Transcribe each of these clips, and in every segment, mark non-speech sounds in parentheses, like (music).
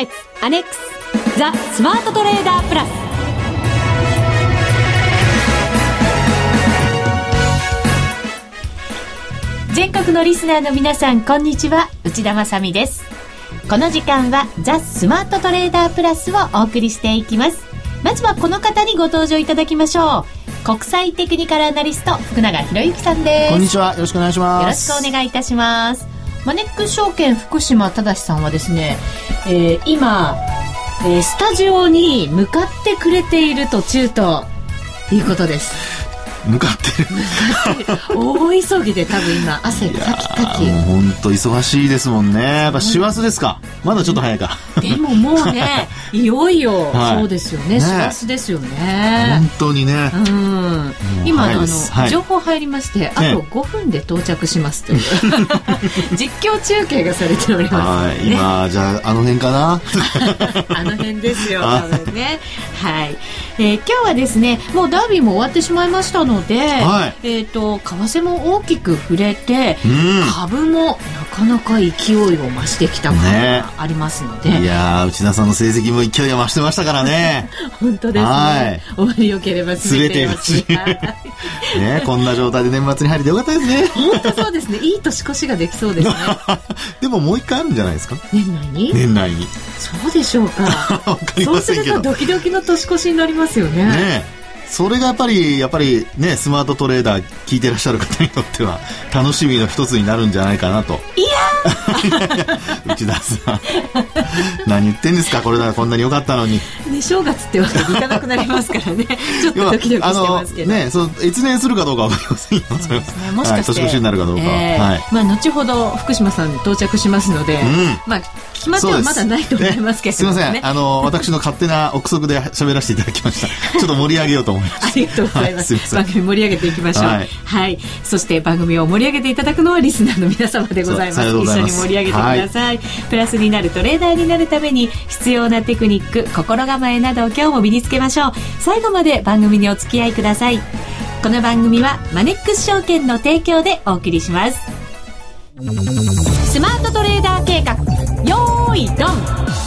決アネックスザ・スマートトレーダープラス。全国のリスナーの皆さんこんにちは。内田まさです。この時間はザ・スマートトレーダープラスをお送りしていきます。まずはこの方にご登場いただきましょう。国際テクニカルアナリスト福永博之さんです。こんにちは。よろしくお願いします。よろしくお願いいたしますマネック証券福島正さんはですね、えー、今、えー、スタジオに向かってくれている途中ということです。向かってる。大急ぎで多分今汗かきかき。もう本当忙しいですもんね。やっぱ師走ですか？まだちょっと早いか。でももうね (laughs) いよいよ、はい、そうですよね。師走ですよね。本当にね。うん。今あの、はい、情報入りましてあと5分で到着しますという、(laughs) 実況中継がされております、ね、今じゃああの辺かな？(laughs) あの辺ですよ多分ね。はい、えー、今日はですねもうダービーも終わってしまいましたので、はい、えっ、ー、と為替も大きく触れて、うん、株もなかなか勢いを増してきたものがありますので、ね、いや内田さんの成績も勢いが増してましたからね。(laughs) 本当ですね、はい、終わりよければ全てよし。(laughs) ねこんな状態で年末に入れてよかったですね。本当そうですね。いい年越しができそうですね。(laughs) でももう一回あるんじゃないですか？年内に？年内に。そうでしょうか。かそうするとドキドキの年越しになりますよね。ねそれがやっぱり、やっぱりね、スマートトレーダー聞いてらっしゃる方にとっては、楽しみの一つになるんじゃないかなと。いや (laughs) 内田さん。何言ってんですかこれならこんなに良かったのに。ね、正月ってわけにいかなくなりますからね。(laughs) ちょっとドキドキしてますけど。ね、そう、越年するかどうかわかりませんよ。そうですね。もしかして。はい、年越しになるかどうか。えー、はい。まあ、後ほど福島さん到着しますので、うん、まあ、決まってはまだないと思いますけど、ね、すみません。あの、私の勝手な憶測で喋らせていただきました。ちょっと盛り上げようと思います。ありがとうございます。はい、番組盛り上げていきましょう、はい。はい。そして番組を盛り上げていただくのはリスナーの皆様でございます。一緒に盛り上げてくださいはい、プラスになるトレーダーになるために必要なテクニック、心構えなどを今日も身につけましょう。最後まで番組にお付き合いください。この番組はマネックス証券の提供でお送りします。スマートトレーダー計画用意ドン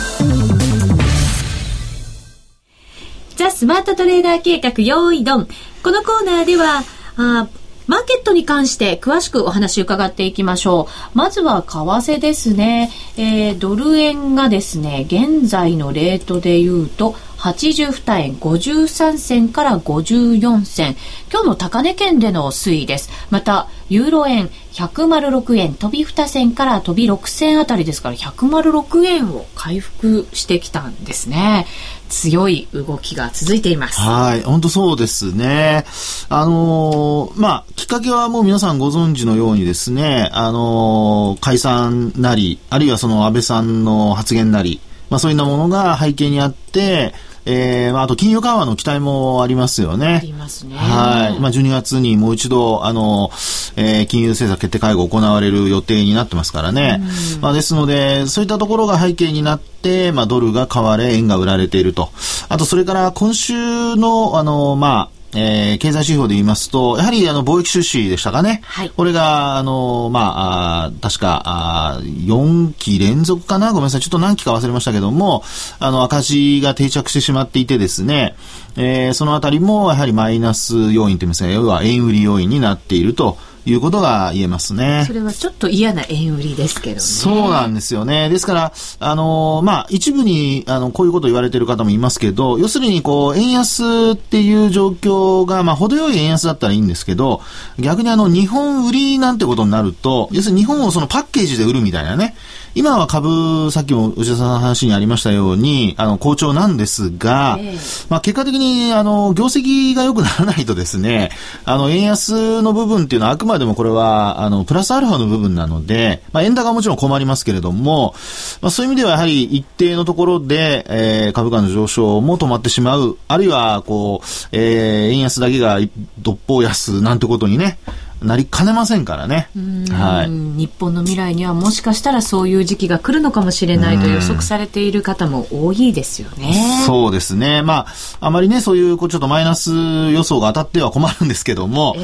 ザ・スマートトレーダー計画用意ドンこのコーナーではあマーケットに関して詳しくお話伺っていきましょう。まずは為替ですね。えー、ドル円がですね、現在のレートで言うと、82円53銭から54銭。今日の高値圏での推移です。また、ユーロ円106円飛び2銭から飛び6銭あたりですから106円を回復してきたんですね。強い動きが続いています。はい、本当そうですね。あのー、まあ、きっかけはもう皆さんご存知のようにですね、あのー、解散なり、あるいはその安倍さんの発言なり、まあそういったものが背景にあって、えー、まあ、あと金融緩和の期待もありますよね。ありますね。はい。まあ、12月にもう一度、あの、えー、金融政策決定会合行われる予定になってますからね。まあ、ですので、そういったところが背景になって、まあ、ドルが買われ、円が売られていると。あと、それから今週の、あの、まあ、えー、経済指標で言いますと、やはりあの貿易収支でしたかね。はい、これが、あの、まあ、あ確か、あ4期連続かなごめんなさい。ちょっと何期か忘れましたけども、あの、赤字が定着してしまっていてですね、えー、そのあたりもやはりマイナス要因といいますか、要は円売り要因になっていると。いうことが言えますね。それはちょっと嫌な円売りですけどね。そうなんですよね。ですから、あのまあ、一部に、あの、こういうこと言われてる方もいますけど、要するに、こう、円安っていう状況が、まあ、程よい円安だったらいいんですけど、逆にあの、日本売りなんてことになると、要するに日本をそのパッケージで売るみたいなね、今は株、さっきも内田さんの話にありましたように、あの、好調なんですが、えー、まあ、結果的に、あの、業績が良くならないとですね、あの、円安の部分っていうのはあくまでもこれは、あの、プラスアルファの部分なので、まあ、円高はもちろん困りますけれども、まあ、そういう意味ではやはり一定のところで、えー、株価の上昇も止まってしまう、あるいは、こう、えー、円安だけがどっぽう安なんてことにね、なりかねませんからね。はい、日本の未来にはもしかしたらそういう時期が来るのかもしれないと予測されている方も多いですよね。そうですね。まあ、あまりね、そういうちょっとマイナス予想が当たっては困るんですけども、えー、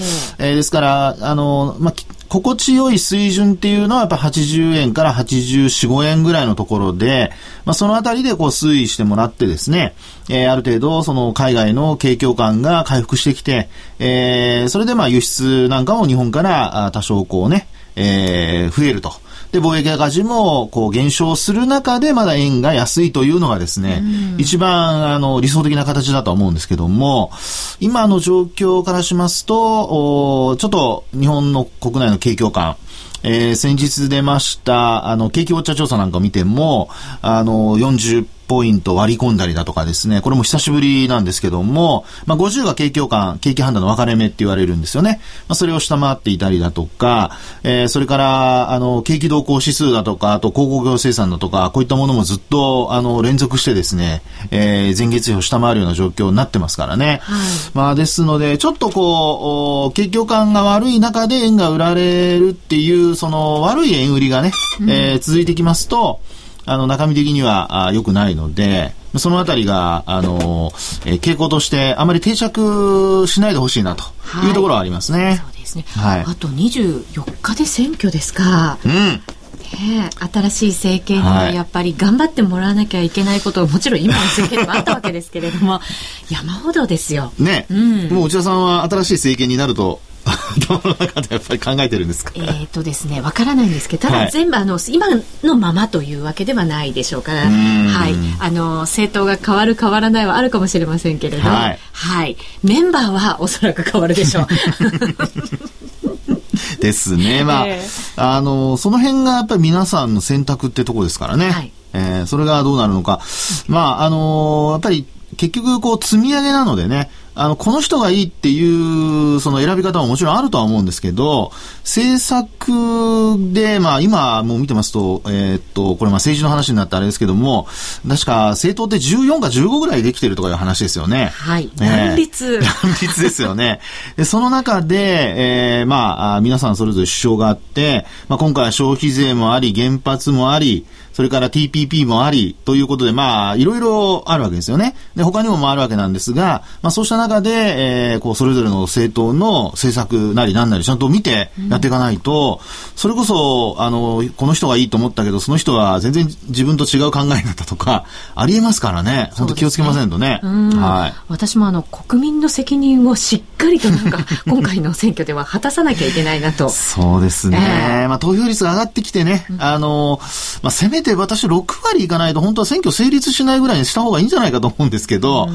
えー、ですから、あの、まあ、心地よい水準っていうのはやっぱ80円から84、5円ぐらいのところで、まあ、そのあたりでこう推移してもらってですね、えー、ある程度その海外の景況感が回復してきて、えー、それでまあ輸出なんかも日本から多少こうね、えー、増えると。で、貿易赤字も、こう、減少する中で、まだ円が安いというのがですね、一番、あの、理想的な形だと思うんですけども、今の状況からしますと、ちょっと、日本の国内の景況感、えー、先日出ました、あの、景気ウォッチャー調査なんかを見ても、あの、40ポイント割り込んだりだとかですね、これも久しぶりなんですけども、まあ、50が景況感、景気判断の分かれ目って言われるんですよね。まあ、それを下回っていたりだとか、えー、それから、あの、景気動向指数だとか、あと、鉱工業生産だとか、こういったものもずっと、あの、連続してですね、えー、前月比を下回るような状況になってますからね。はい、まあ、ですので、ちょっとこう、景況感が悪い中で円が売られるっていう、その、悪い円売りがね、えー、続いてきますと、あの、中身的には良くないので、そのあたりが、あの、えー、傾向としてあまり定着しないでほしいなというところはありますね。はい、そうですね。はい。あと24日で選挙ですか。うん。ね、新しい政権にはやっぱり頑張ってもらわなきゃいけないこともちろん今の政権でもあったわけですけれども山ほどですよ。ね、うん、もう内田さんは新しい政権になると (laughs) 頭の中でやっぱり考えてるんですか？えっ、とですね、わからないんですけど、ただ全部、あの、今のままというわけではないでしょうから、はい。あの、政党が変わる変わらないはあるかもしれませんけれど、はい。はい、メンバーはおそらく変わるでしょう。(laughs) ですね。まあ、えー、あの、その辺がやっぱり皆さんの選択ってとこですからね。はい。えー、それがどうなるのか。まあ、あのやっぱり結局こう積み上げなのでね、あの、この人がいいっていう、その選び方ももちろんあるとは思うんですけど、政策で、まあ今もう見てますと、えー、っと、これまあ政治の話になってあれですけども、確か政党って14か15ぐらいできてるとかいう話ですよね。はい。乱立。(laughs) 乱立ですよね。で、その中で、えー、まあ、皆さんそれぞれ主張があって、まあ今回は消費税もあり、原発もあり、それから TPP もあり、ということで、まあ、いろいろあるわけですよね。で、他にもあるわけなんですが、まあ、そうした中で、えー、こう、それぞれの政党の政策なりなんなりちゃんと見てやっていかないと、うん、それこそ、あの、この人がいいと思ったけど、その人は全然自分と違う考えだったとか、ありえますからね。本当気をつけませんとね。ねはい。私もあの、国民の責任をしっかりとなんか、(laughs) 今回の選挙では果たさなきゃいけないなと。そうですね。えー、まあ、投票率が上がってきてね、あの、まあ、せめて私6割いかないと本当は選挙成立しないぐらいにした方がいいんじゃないかと思うんですけど、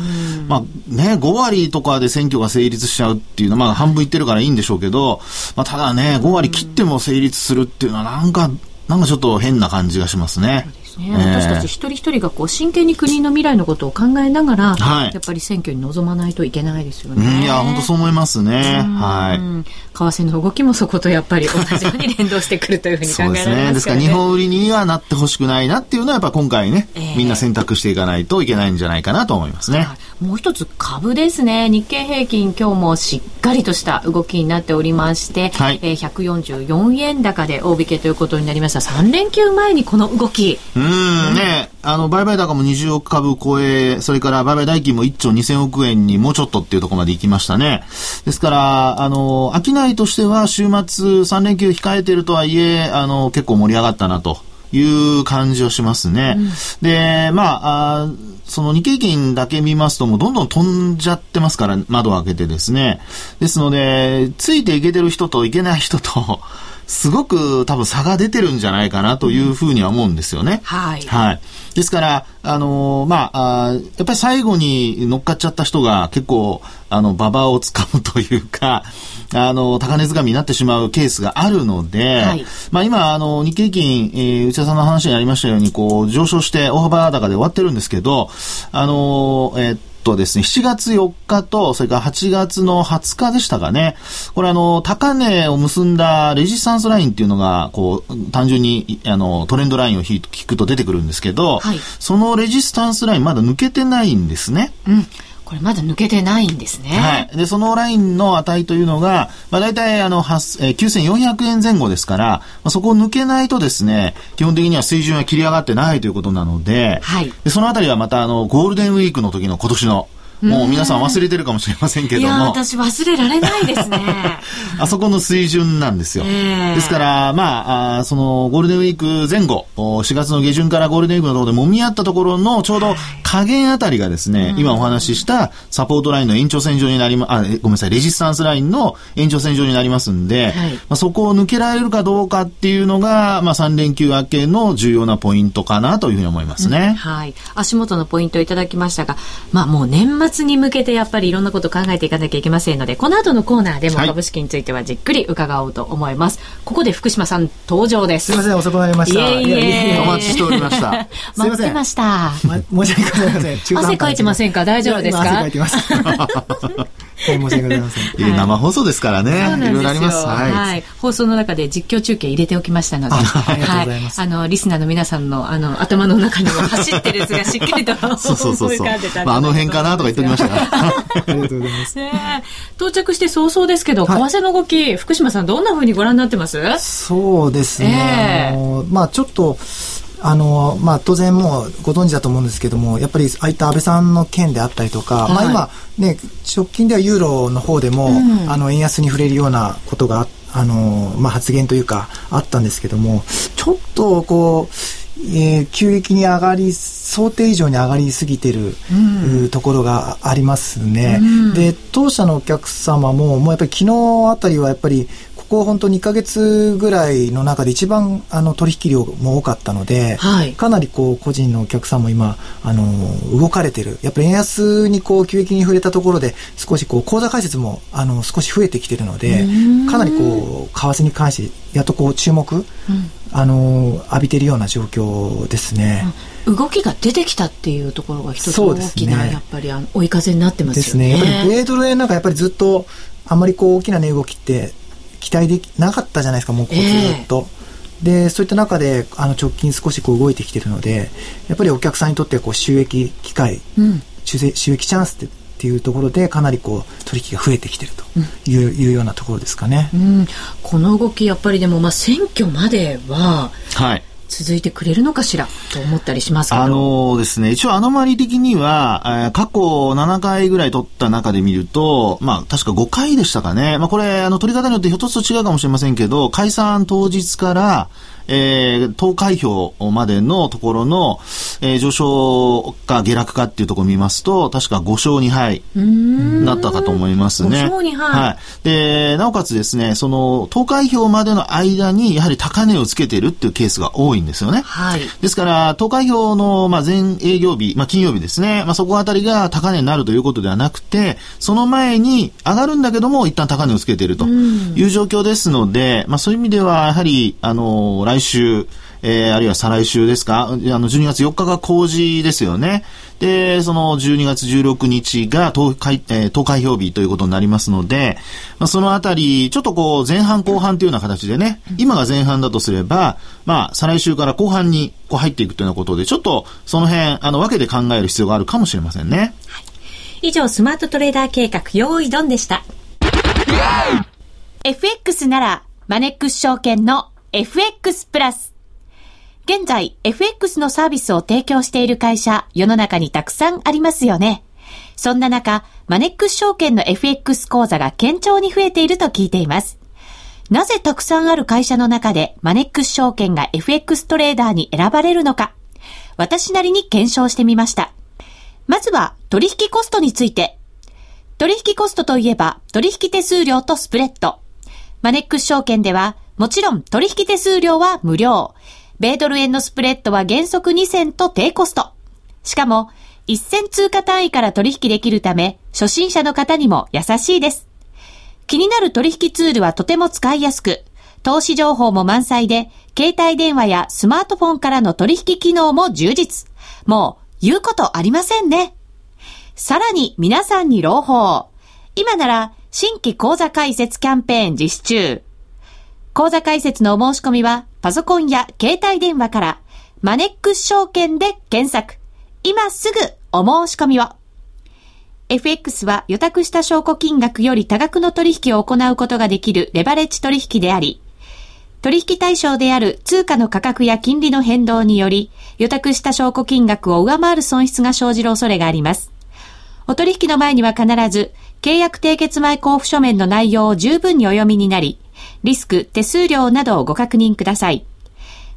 まあね、5割とかで選挙が成立しちゃうっていうのは、まあ半分いってるからいいんでしょうけど、まあただね、5割切っても成立するっていうのはなんか、なんかちょっと変な感じがしますね。ね、私たち一人一人がこう真剣に国の未来のことを考えながら、はい、やっぱり選挙に臨まないといけないですよね。いや、本当そう思いますね。はい。為替の動きもそことやっぱり同じように連動してくるというふうに考えられますね。そうですね。ですから日本売りにはなってほしくないなっていうのはやっぱ今回ね、えー、みんな選択していかないといけないんじゃないかなと思いますね。はい、もう一つ株ですね。日経平均今日もしっかりとした動きになっておりまして、はい、えー、144円高で大引けということになりました。3連休前にこの動き。うんね、あの、売買高も20億株超え、それから売買代金も1兆2000億円にもうちょっとっていうところまで行きましたね。ですから、あの、商いとしては週末3連休控えてるとはいえ、あの、結構盛り上がったなと。いう感じをしますね。うん、で、まああ、その日経金だけ見ますともうどんどん飛んじゃってますから、窓を開けてですね。ですので、ついていけてる人といけない人と、すごく多分差が出てるんじゃないかなというふうには思うんですよね。はい。はい。ですから、あのー、まあ、あやっぱり最後に乗っかっちゃった人が結構、あの、馬場をつかむというか、(laughs) あの、高値掴みになってしまうケースがあるので、はい、まあ今、あの、日経金、えー、内田さんの話にありましたように、こう、上昇して大幅高で終わってるんですけど、あのー、えーとですね、7月4日と、それから8月の20日でしたかね。これあの、高値を結んだレジスタンスラインっていうのが、こう、単純に、あの、トレンドラインを引くと出てくるんですけど、はい、そのレジスタンスラインまだ抜けてないんですね。うん。これまだ抜けてないんですね。はい。で、そのラインの値というのが、まあ大体あの、えー、9400円前後ですから、まあ、そこを抜けないとですね、基本的には水準は切り上がってないということなので、はい。で、そのあたりはまたあの、ゴールデンウィークの時の今年の、もう皆さん忘れてるかもしれませんけども。いや、私忘れられないですね。(laughs) あそこの水準なんですよ。えー、ですから、まああ、そのゴールデンウィーク前後、4月の下旬からゴールデンウィークのところで揉み合ったところのちょうど加減あたりがですね、はい、今お話ししたサポートラインの延長線上になりま、あ、ごめんなさい、レジスタンスラインの延長線上になりますんで、はい、まあ、そこを抜けられるかどうかっていうのが、まあ、3連休明けの重要なポイントかなというふうに思いますね。うん、はい。足元のポイントをいただきましたが、まあ、もう年末に向けてやっぱりいろんなことを考えていかなきゃいけませんので、この後のコーナーでも株式についてはじっくり伺おうと思います。はい、ここで福島さん登場です。すみません、遅くなりました。いえいえお待ちしておりました。(laughs) 待ってました。ま、申し訳ございません。汗かいてませんか？大丈夫ですか？汗かいてます。(laughs) 申し訳ございません。はい、生放送ですからね。いろいろあります。はい、はい。放送の中で実況中継入れておきましたので、ありがとうございます。あの、リスナーの皆さんの、あの、頭の中にも走ってるやつがしっかりと (laughs) そうそうそうそう。まあ、あの辺かなとか言っておきました。(laughs) ありがとうございます。到着して早々ですけど、為替の動き、福島さんどんなふうにご覧になってます？そうですね。あのまあ、ちょっと、あの、まあ、当然もうご存知だと思うんですけども、やっぱりああいった安倍さんの件であったりとか、はい、まあ今、ね、直近ではユーロの方でも、うん、あの、円安に触れるようなことがあの、まあ、発言というか、あったんですけども、ちょっとこう、えー、急激に上がり、想定以上に上がりすぎてる、うん、ところがありますね。うん、で、当社のお客様も、もうやっぱり昨日あたりはやっぱりここ本当2か月ぐらいの中で一番あの取引量も多かったので、はい、かなりこう個人のお客さんも今あの動かれてるやっぱり円安にこう急激に触れたところで少しこう口座開設もあの少し増えてきてるのでかなりこう為替に関してやっとこう注目、うん、あの浴びてるような状況ですね。動きが出てきたっていうところが一つ大きな、ね、やっぱりあの追い風になってますよね。ですね。やっぱり米ドル円なんかやっぱりずっとあんまりこう大きな値動きって期待できなかったじゃないですか、もうこうずっと。えー、で、そういった中で、あの、直近少しこう動いてきてるので、やっぱりお客さんにとってこう収益機会、うん、収益チャンスってっていうところでかなりこう取引が増えてきてるといううん、いうようなところですかね、うん、この動きやっぱりでもまあ選挙までは、はい、続いてくれるのかしらと思ったりしますけど。あのですね、一応アノマリ的には、えー、過去7回ぐらい取った中で見ると、まあ確か5回でしたかね。まあこれ、あの取り方によってひょっとすると違うかもしれませんけど、解散当日から、えー、投開票までのところの、えー、上昇か下落かっていうところを見ますと、確か5勝2敗なったかと思いますね。5勝2敗。はい。で、なおかつですね、その、投開票までの間に、やはり高値をつけてるっていうケースが多いんですよね。はい。ですから、投開票の、まあ、前営業日、まあ、金曜日ですね、まあ、そこあたりが高値になるということではなくて、その前に上がるんだけども、一旦高値をつけているという状況ですので、まあ、そういう意味では、やはり、あの、来週、えー、あるいは再来週ですか、あの、12月4日が公示ですよね。で、その12月16日が投開、えー、投開票日ということになりますので、まあ、そのあたり、ちょっとこう、前半後半というような形でね、今が前半だとすれば、まあ、再来週から後半にこう入っていくというようなことで、ちょっとその辺、あの、分けて考える必要があるかもしれませんね。はい、以上、スマートトレーダー計画、用意ドンでした。FX なら、マネックス証券の FX プラス。現在、FX のサービスを提供している会社、世の中にたくさんありますよね。そんな中、マネックス証券の FX 講座が堅調に増えていると聞いています。なぜたくさんある会社の中でマネックス証券が FX トレーダーに選ばれるのか、私なりに検証してみました。まずは取引コストについて。取引コストといえば取引手数料とスプレッド。マネックス証券ではもちろん取引手数料は無料。米ドル円のスプレッドは原則2銭と低コスト。しかも、1銭通貨単位から取引できるため、初心者の方にも優しいです。気になる取引ツールはとても使いやすく、投資情報も満載で、携帯電話やスマートフォンからの取引機能も充実。もう、言うことありませんね。さらに皆さんに朗報。今なら、新規講座開設キャンペーン実施中。講座開設のお申し込みは、パソコンや携帯電話から、マネックス証券で検索。今すぐお申し込みを。FX は予託した証拠金額より多額の取引を行うことができるレバレッジ取引であり、取引対象である通貨の価格や金利の変動により、予託した証拠金額を上回る損失が生じる恐れがあります。お取引の前には必ず、契約締結前交付書面の内容を十分にお読みになり、リスク、手数料などをご確認ください。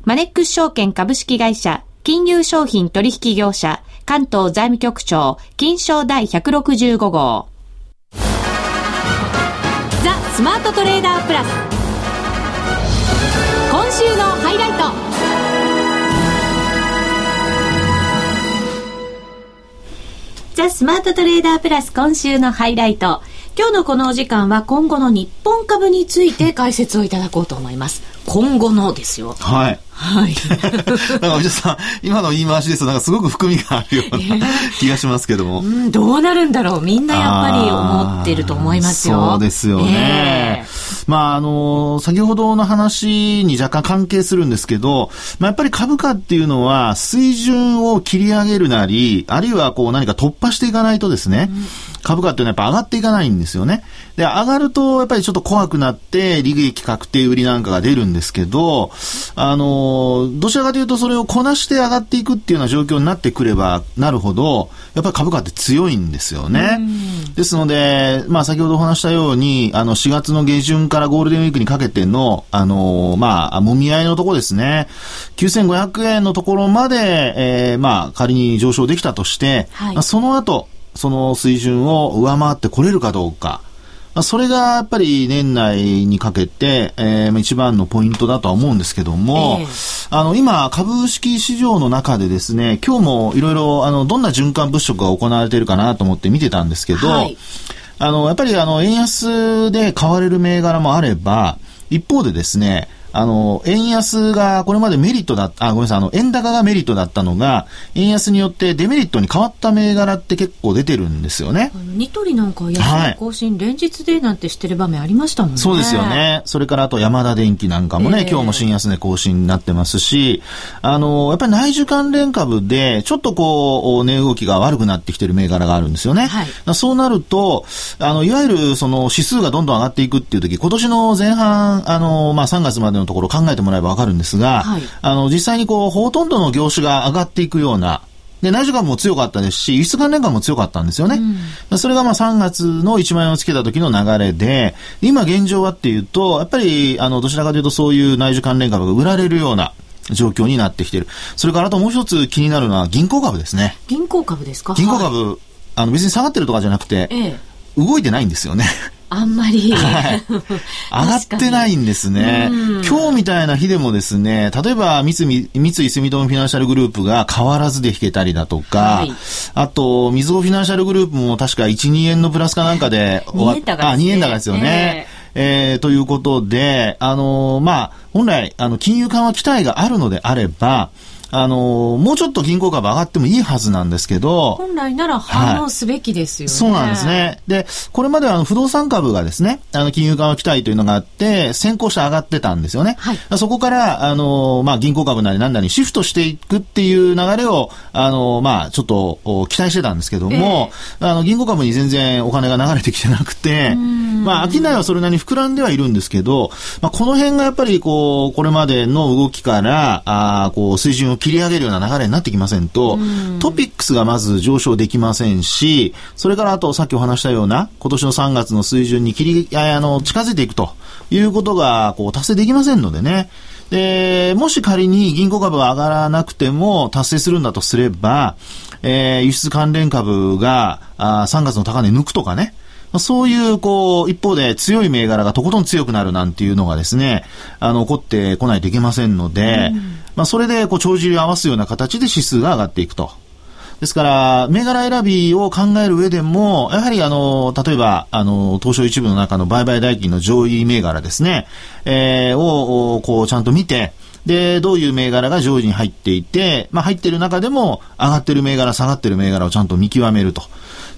マネックス証券株式会社、金融商品取引業者、関東財務局長、金賞第165号。ザ・スマートトレーダープラス。今週のハイライト。ザ・スマートトレーダープラス今週のハイライト。今日のこのお時間は今後の日本株について解説をいただこうと思います。今後のですよ。はい。はい。(laughs) なんか、藤田さん、今の言い回しですと、なんかすごく含みがあるような気がしますけども。うん、どうなるんだろう。みんなやっぱり思ってると思いますよ。そうですよね。えー、まあ、あの、先ほどの話に若干関係するんですけど、まあ、やっぱり株価っていうのは、水準を切り上げるなり、あるいはこう何か突破していかないとですね、うん株価っていうのはやっぱ上がっていかないんですよね。で、上がるとやっぱりちょっと怖くなって、利益確定売りなんかが出るんですけど、あの、どちらかというとそれをこなして上がっていくっていうような状況になってくればなるほど、やっぱり株価って強いんですよね。ですので、まあ先ほどお話したように、あの4月の下旬からゴールデンウィークにかけての、あの、まあ、もみ合いのところですね。9500円のところまで、えー、まあ仮に上昇できたとして、はい、その後、その水準を上回ってこれるかどうか。それがやっぱり年内にかけて、えー、一番のポイントだとは思うんですけども、えー、あの、今、株式市場の中でですね、今日もいろいろ、あの、どんな循環物色が行われているかなと思って見てたんですけど、はい、あの、やっぱりあの、円安で買われる銘柄もあれば、一方でですね、あの、円安がこれまでメリットだった、あ、ごめんなさい、あの、円高がメリットだったのが、円安によってデメリットに変わった銘柄って結構出てるんですよね。ニトリなんか安値更新、はい、連日でなんてしてる場面ありましたもんね。そうですよね。それからあと山田電機なんかもね、えー、今日も新安値更新になってますし、あの、やっぱり内需関連株で、ちょっとこう、値動きが悪くなってきてる銘柄があるんですよね。はい、そうなると、あの、いわゆるその指数がどんどん上がっていくっていう時、今年の前半、あの、まあ、3月までのところ考えてもらえばわかるんですが、はい、あの、実際にこう、ほとんどの業種が上がっていくような、で、内需株も強かったですし、輸出関連株も強かったんですよね。うん、それがまあ3月の1万円をつけた時の流れで、今現状はっていうと、やっぱり、あの、どちらかというとそういう内需関連株が売られるような、状況になってきている。それからあともう一つ気になるのは銀行株ですね。銀行株ですか？銀行株、はい、あの別に下がってるとかじゃなくて、ええ、動いてないんですよね。あんまり、はい、(laughs) 上がってないんですね。今日みたいな日でもですね、例えば三井三井住友フィナンシャルグループが変わらずで引けたりだとか、はい、あと、みずほフィナンシャルグループも確か1、2円のプラスかなんかで終わった、ね、あ、2円高ですよね。えー、えー、ということで、あのー、まあ、本来、あの、金融緩和期待があるのであれば、あのもうちょっと銀行株上がってもいいはずなんですけど。本来なら反応すべきですよね。はい、そうなんですね。で、これまではあの不動産株がですね、あの金融緩和期待というのがあって、先行して上がってたんですよね。はい、そこから、あのまあ、銀行株なりなんなりシフトしていくっていう流れを、あのまあ、ちょっと期待してたんですけども、えー、あの銀行株に全然お金が流れてきてなくて、まあ、商いはそれなりに膨らんではいるんですけど、まあ、この辺がやっぱりこう、これまでの動きから、あこう、水準を切り上げるような流れになってきませんと、トピックスがまず上昇できませんし、それからあとさっきお話したような、今年の3月の水準に切り、あの、近づいていくということが、こう、達成できませんのでね。で、もし仮に銀行株が上がらなくても達成するんだとすれば、えー、輸出関連株があ3月の高値抜くとかね、そういう、こう、一方で強い銘柄がとことん強くなるなんていうのがですね、あの、起こってこないといけませんので、うん、まあ、それで、こう、帳尻を合わすような形で指数が上がっていくと。ですから、銘柄選びを考える上でも、やはりあの、例えば、あの、東証一部の中の売買代金の上位銘柄ですね、えー、を、こう、ちゃんと見て、で、どういう銘柄が上位に入っていて、まあ、入ってる中でも、上がってる銘柄、下がってる銘柄をちゃんと見極めると。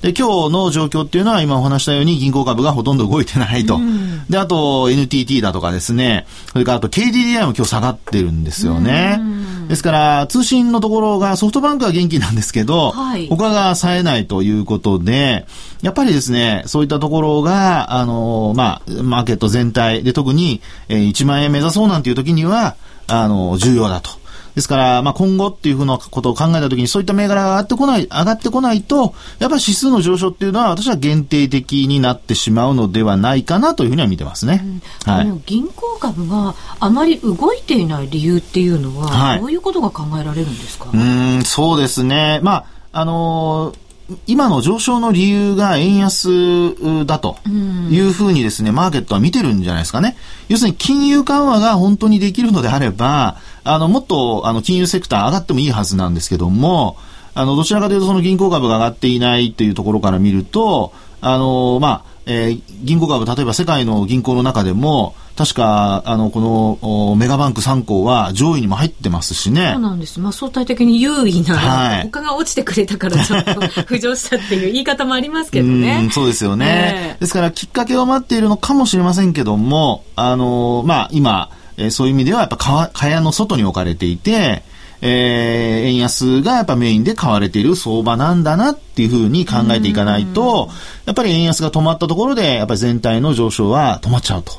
で、今日の状況っていうのは今お話したように銀行株がほとんど動いてないと。うん、で、あと NTT だとかですね、それからあと KDDI も今日下がってるんですよね。うん、ですから、通信のところがソフトバンクは元気なんですけど、はい、他が冴えないということで、やっぱりですね、そういったところが、あの、まあ、マーケット全体で特に、えー、1万円目指そうなんていう時には、あの、重要だと。ですから、まあ、今後っていうふうなことを考えたときに、そういった銘柄が上がってこない、上がってこないと、やっぱり指数の上昇っていうのは、私は限定的になってしまうのではないかなというふうには見てますね。うん、はい、銀行株があまり動いていない理由っていうのは、はい、どういうことが考えられるんですか？うん、そうですね。まあ、あのー今の上昇の理由が円安だというふうにですね、マーケットは見てるんじゃないですかね。要するに金融緩和が本当にできるのであれば、あの、もっと、あの、金融セクター上がってもいいはずなんですけども、あの、どちらかというとその銀行株が上がっていないというところから見ると、あの、まあ、えー、銀行株、例えば世界の銀行の中でも、確か、あの、この、メガバンク3行は上位にも入ってますしね。そうなんです。まあ、相対的に優位な、はい、他が落ちてくれたからちょっと (laughs) 浮上したっていう言い方もありますけどね。うそうですよね、えー、ですから、きっかけを待っているのかもしれませんけども、あの、まあ、今、えー、そういう意味では、やっぱ、か、かやの外に置かれていて、えー、円安がやっぱメインで買われている相場なんだなっていうふうに考えていかないと、やっぱり円安が止まったところで、やっぱり全体の上昇は止まっちゃうと。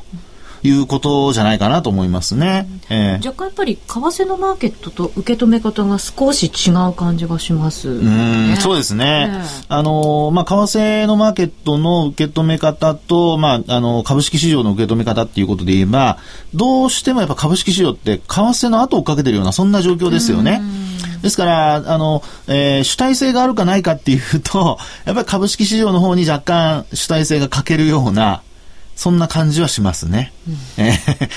いうことじゃないかなと思いますね。えー、若干やっぱり為替のマーケットと受け止め方が少し違う感じがします。うん、そうですね。あの、まあ、為替のマーケットの受け止め方と、まあ、あの、株式市場の受け止め方っていうことで言えば、どうしてもやっぱ株式市場って為替の後をかけてるような、そんな状況ですよね。ですから、あの、えー、主体性があるかないかっていうと、やっぱり株式市場の方に若干主体性が欠けるような、そんな感じはしますね。うん、え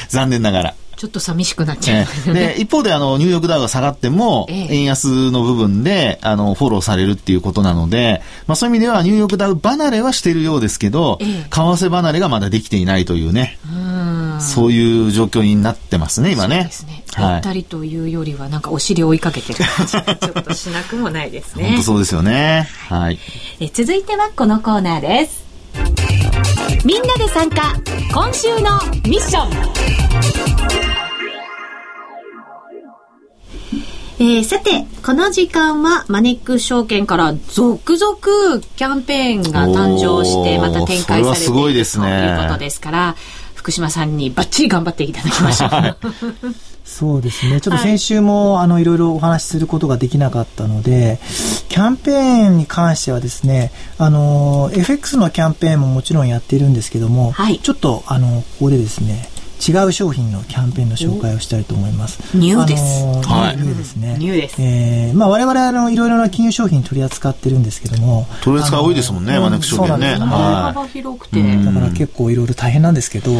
残念ながら。ちょっと寂しくなっちゃう、ね、で、一方で、あの、ニューヨークダウが下がっても、円安の部分で、あの、フォローされるっていうことなので、まあそういう意味では、ニューヨークダウ離れはしているようですけど、為替離れがまだできていないというね、うそういう状況になってますね、今ね。そうですね。はい、ったりというよりは、なんかお尻を追いかけてる感じがちょっとしなくもないですね。(laughs) 本当そうですよね。はい。え続いてはこのコーナーです。みんなで参加今週のミッションえー、さて、この時間はマネックス証券から続々キャンペーンが誕生してまた展開されているということですから、福島さんにバッチリ頑張っていただきましょう。(laughs) そうですね。ちょっと先週も、はい、あの、いろいろお話しすることができなかったので、キャンペーンに関してはですね、あの、FX のキャンペーンももちろんやっているんですけども、はい、ちょっと、あの、ここでですね、違う商品のキャンペーンの紹介をしたいと思います。ニューです。はい、ニューですね。ニューです。えー、まあ我々あのいろいろな金融商品取り扱ってるんですけども、取り扱い多いですもんね、マネック証券ね。幅広くて、だから結構いろいろ大変なんですけど、(laughs) (laughs)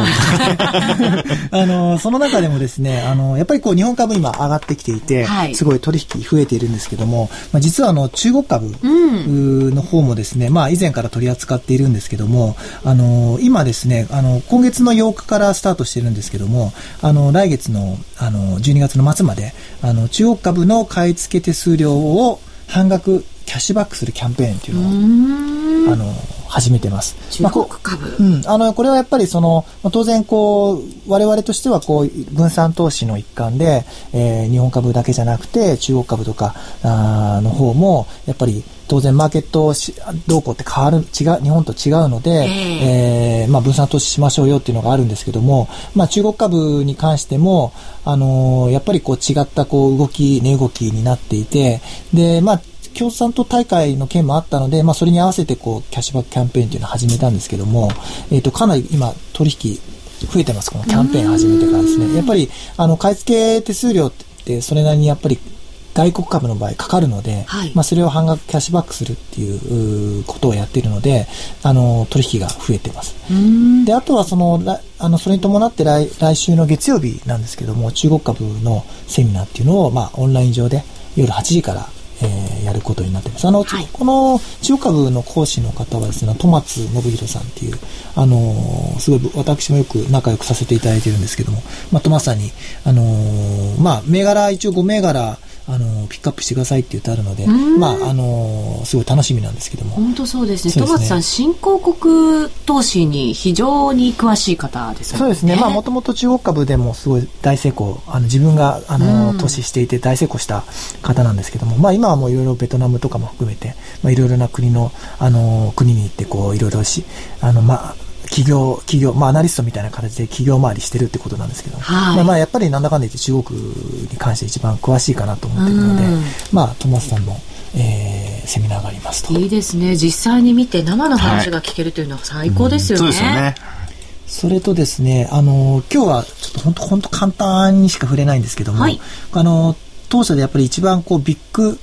あのその中でもですね、あのやっぱりこう日本株今上がってきていて、はい、すごい取引増えているんですけども、まあ実はあの中国株の方もですね、まあ以前から取り扱っているんですけども、あの今ですね、あの今月の8日からスタートしてるんですけども、あの、来月の、あの、12月の末まで、あの、中国株の買い付け手数料を半額キャッシュバックするキャンペーンっていうのを、あの、始めてます。中国株、まあ、うん。あの、これはやっぱりその、当然こう、我々としてはこう、分散投資の一環で、えー、日本株だけじゃなくて、中国株とか、あの方も、やっぱり当然マーケット動向って変わる、違う、日本と違うので、えー、えー、まあ分散投資しましょうよっていうのがあるんですけども、まあ中国株に関しても、あのー、やっぱりこう違ったこう動き、値動きになっていて、で、まあ共産党大会の件もあったので、まあ、それに合わせてこうキャッシュバックキャンペーンというのを始めたんですけども、えっ、ー、とかなり今取引増えてます、このキャンペーン始めてからですね。やっぱりあの買い付け手数料ってそれなりにやっぱり外国株の場合かかるので、はい、まあ、それを半額キャッシュバックするっていうことをやっているので、あの、取引が増えています。で、あとはその、あの、それに伴って来来週の月曜日なんですけども、中国株のセミナーっていうのを、まあ、オンライン上で夜8時からえー、やることになってます。あの、はい、この中国株の講師の方はですね、戸松信弘さんっていう、あのー、すごい私もよく仲良くさせていただいてるんですけども、まあ、戸松さんに、あのー、まあ、銘柄、一応5銘柄、あのピックアップしてくださいって言ってあるので、まああのすごい楽しみなんですけども。本当そうですね。戸松、ね、さん新興国投資に非常に詳しい方ですね。そうですね。まあもともと中国株でもすごい大成功あの自分があの投資していて大成功した方なんですけどもまあ今はもういろいろベトナムとかも含めてまあいろいろな国のあの国に行ってこういろいろしあのまあ企業、企業、まあ、アナリストみたいな形で企業回りしてるってことなんですけど、はいまあ、まあ、やっぱりなんだかんだ言って中国に関して一番詳しいかなと思ってるので、うんまあ、トマスさんの、えーセミナーがありますと。いいですね。実際に見て生の話が聞けるというのは最高ですよね。そうですよね。それとですね、あの、今日はちょっと本当本当簡単にしか触れないんですけども、はいあの、当社でやっぱり一番こうビッグ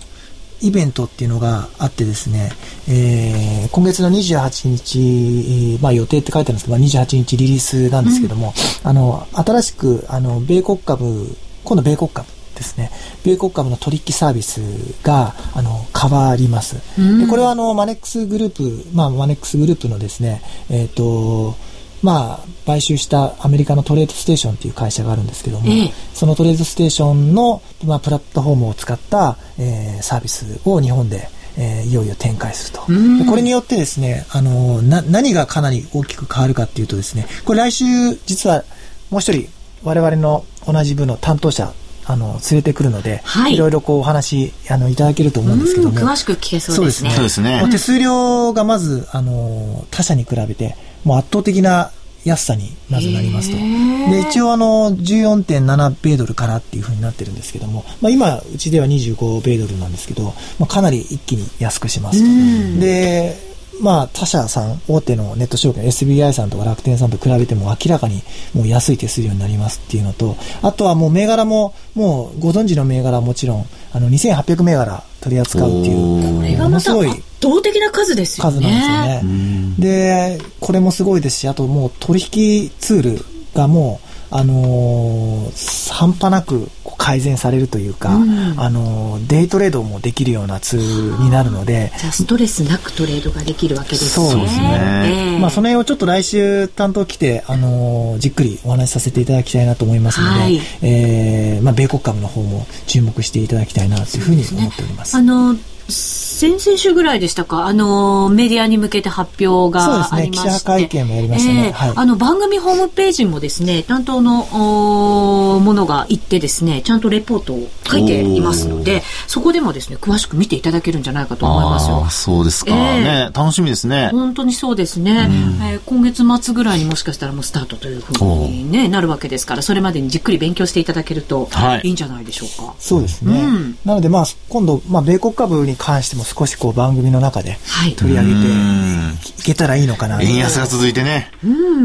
イベントっていうのがあってですね、えー今月の28日、えーまあ予定って書いてあるんですけど、まあ、28日リリースなんですけども、あの、新しく、あの、米国株、今度米国株ですね、米国株の取引サービスが、あの、変わります。でこれはあの、マネックスグループ、まあ、マネックスグループのですね、えっ、と、まあ、買収したアメリカのトレードステーションっていう会社があるんですけども、ええそのトレードステーションの、まあ、プラットフォームを使った、えーサービスを日本で、えーいよいよ展開すると。これによってですね、あのな、何がかなり大きく変わるかっていうとですね、これ来週、実はもう一人、我々の同じ部の担当者、あの、連れてくるので、はいろいろこうお話、あの、いただけると思うんですけども。うん詳しく聞けそうですね。そうですねもう手数料がまず、あの、他社に比べて、もう圧倒的な安さにまずなりますと。で、一応あの、14.7米ドルからっていうふうになってるんですけども、まあ今、うちでは25米ドルなんですけど、まあかなり一気に安くしますと。で、まあ他社さん、大手のネット証券、SBI さんとか楽天さんと比べても明らかにもう安い手数料になりますっていうのと、あとはもう銘柄も、もうご存知の銘柄はもちろん、あの、2800銘柄取り扱うっていう、これがまた圧倒的な数ですよね。数なんですよね。で、これもすごいですし、あともう取引ツールがもう、あのー半端なく改善されるというか、うん。あのーデイトレードもできるようなツールになるので、じゃあストレスなくトレードができるわけですね。そうですね。ええ。まあ、その辺をちょっと来週担当来て、あのーじっくりお話しさせていただきたいなと思いますので、はい。えーまあ、米国株の方も注目していただきたいなというふうに思っております。あの、先々週ぐらいでしたか、あの、メディアに向けて発表がありまして。記者会見もやりましたねええはいあの、番組ホームページもですね、担当のものが行ってですね、ちゃんとレポートを書いていますので、そこでもですね、詳しく見ていただけるんじゃないかと思いますよ。そうですか。ええね、楽しみですね。本当にそうですね、えー今月末ぐらいにもしかしたらもうスタートというふうに、ね、なるわけですからそれまでにじっくり勉強していただけるとはいいいんじゃないでしょうか。そうですね。うんなので、まあ、今度、まあ、米国株に関しても少しこう番組の中ではい取り上げてうんいけたらいいのかなと。円安が続いてね、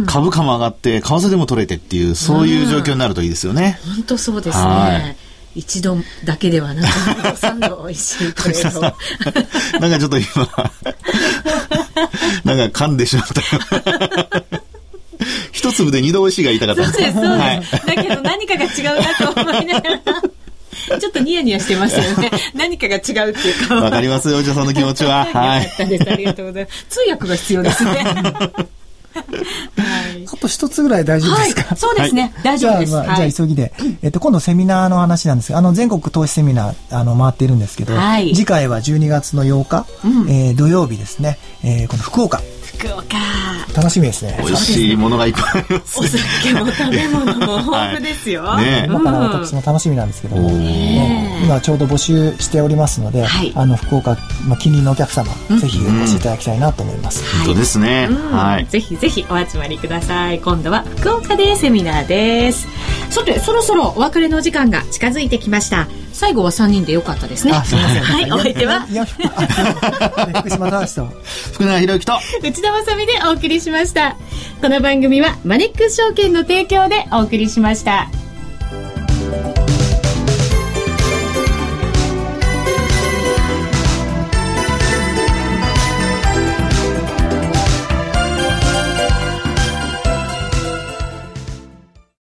株価も上がって、為替でも取れてっていう、そういう状況になるといいですよね。本当そうですはね。一度だけではなく、三度美味しいトレードを。(laughs) なんかちょっと今、(laughs) なんか噛んでしまった。(laughs) 一粒で二度美味しいが言いたかったそうです、そうです。はい。だけど何かが違うなと思いながら、(laughs) ちょっとニヤニヤしてましたよね。(laughs) 何かが違うっていうか。わかりますよ、お茶さんの気持ちは。(laughs) はい。ありがとうございます。通訳が必要ですね。はい。あと一つぐらい大丈夫はいですか、そうですね。大丈夫です。じゃあ、まあ、ゃあ急ぎで。えっと、今度セミナーの話なんですが、あの、全国投資セミナー、あの、回っているんですけど、はい次回は12月の8日、うんえー土曜日ですね、えーこの福岡、福岡。楽しみですね。美味しいものがいっぱいありますおね。酒も食べ物も豊富ですよ。はいねえ今からうん私も楽しみなんですけども、ね今ちょうど募集しておりますので、はいあの福岡、まあ、近隣のお客様、ぜひお越しいただきたいなと思います。本当ですね。うんはい。ぜひぜひお集まりください。今度は福岡でセミナーです。さて、そろそろお別れのお時間が近づいてきました。最後は3人でよかったですね。あ、すみません。はい、お相手は、福島正と。福永博之と、内田まさみでお送りしました。この番組はマネックス証券の提供でお送りしました。